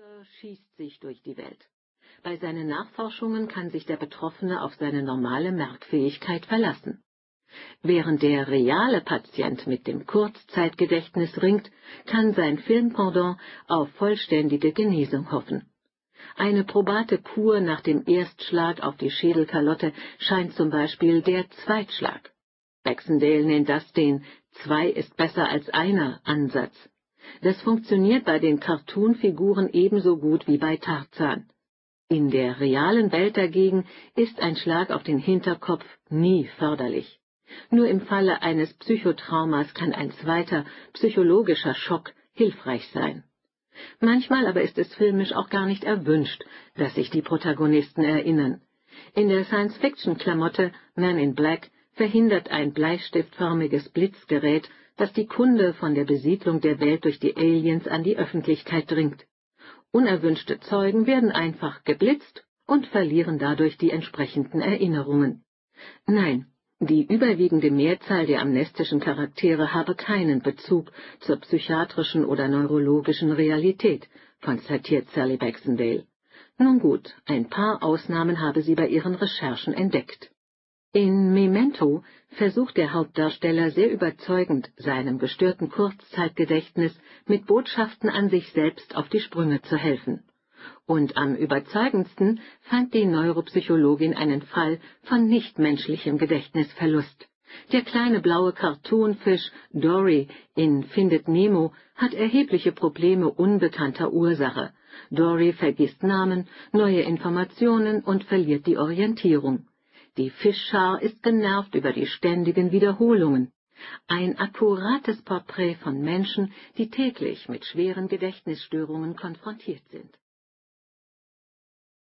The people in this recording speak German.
oder schießt sich durch die Welt. Bei seinen Nachforschungen kann sich der Betroffene auf seine normale Merkfähigkeit verlassen. Während der reale Patient mit dem Kurzzeitgedächtnis ringt, kann sein Filmpendant auf vollständige Genesung hoffen. Eine probate Kur nach dem Erstschlag auf die Schädelkalotte scheint zum Beispiel der Zweitschlag. Baxendale nennt das den Zwei ist besser als einer Ansatz. Das funktioniert bei den Cartoon-Figuren ebenso gut wie bei Tarzan. In der realen Welt dagegen ist ein Schlag auf den Hinterkopf nie förderlich. Nur im Falle eines Psychotraumas kann ein zweiter psychologischer Schock hilfreich sein. Manchmal aber ist es filmisch auch gar nicht erwünscht, dass sich die Protagonisten erinnern. In der Science-Fiction-Klamotte Man in Black verhindert ein bleistiftförmiges Blitzgerät, dass die Kunde von der Besiedlung der Welt durch die Aliens an die Öffentlichkeit dringt. Unerwünschte Zeugen werden einfach geblitzt und verlieren dadurch die entsprechenden Erinnerungen. Nein, die überwiegende Mehrzahl der amnestischen Charaktere habe keinen Bezug zur psychiatrischen oder neurologischen Realität, konstatiert Sally Baxendale. Nun gut, ein paar Ausnahmen habe sie bei ihren Recherchen entdeckt. In Memento versucht der Hauptdarsteller sehr überzeugend, seinem gestörten Kurzzeitgedächtnis mit Botschaften an sich selbst auf die Sprünge zu helfen. Und am überzeugendsten fand die Neuropsychologin einen Fall von nichtmenschlichem Gedächtnisverlust. Der kleine blaue Cartoonfisch Dory in Findet Nemo hat erhebliche Probleme unbekannter Ursache. Dory vergisst Namen, neue Informationen und verliert die Orientierung. Die Fischschar ist genervt über die ständigen Wiederholungen. Ein akkurates Porträt von Menschen, die täglich mit schweren Gedächtnisstörungen konfrontiert sind